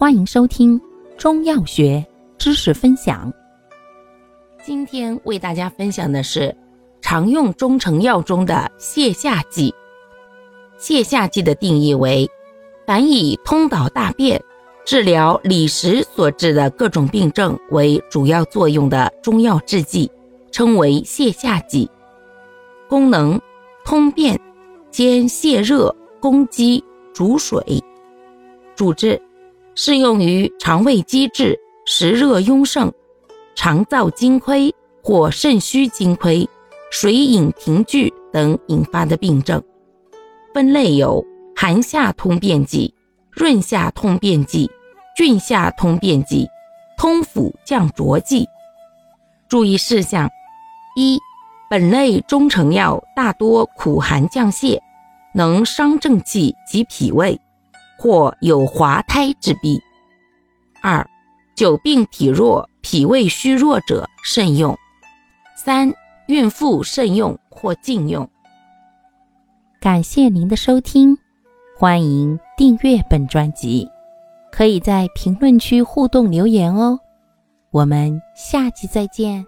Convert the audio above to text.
欢迎收听中药学知识分享。今天为大家分享的是常用中成药中的泻下剂。泻下剂的定义为：凡以通导大便、治疗里实所致的各种病症为主要作用的中药制剂，称为泻下剂。功能：通便，兼泻热、攻积、逐水。主治。适用于肠胃积滞、食热壅盛、肠燥津亏或肾虚津亏、水饮停聚等引发的病症。分类有寒下通便剂、润下通便剂、峻下通便剂、通腑降浊剂。注意事项：一、本类中成药大多苦寒降泻，能伤正气及脾胃。或有滑胎之弊。二、久病体弱、脾胃虚弱者慎用。三、孕妇慎用或禁用。感谢您的收听，欢迎订阅本专辑，可以在评论区互动留言哦。我们下期再见。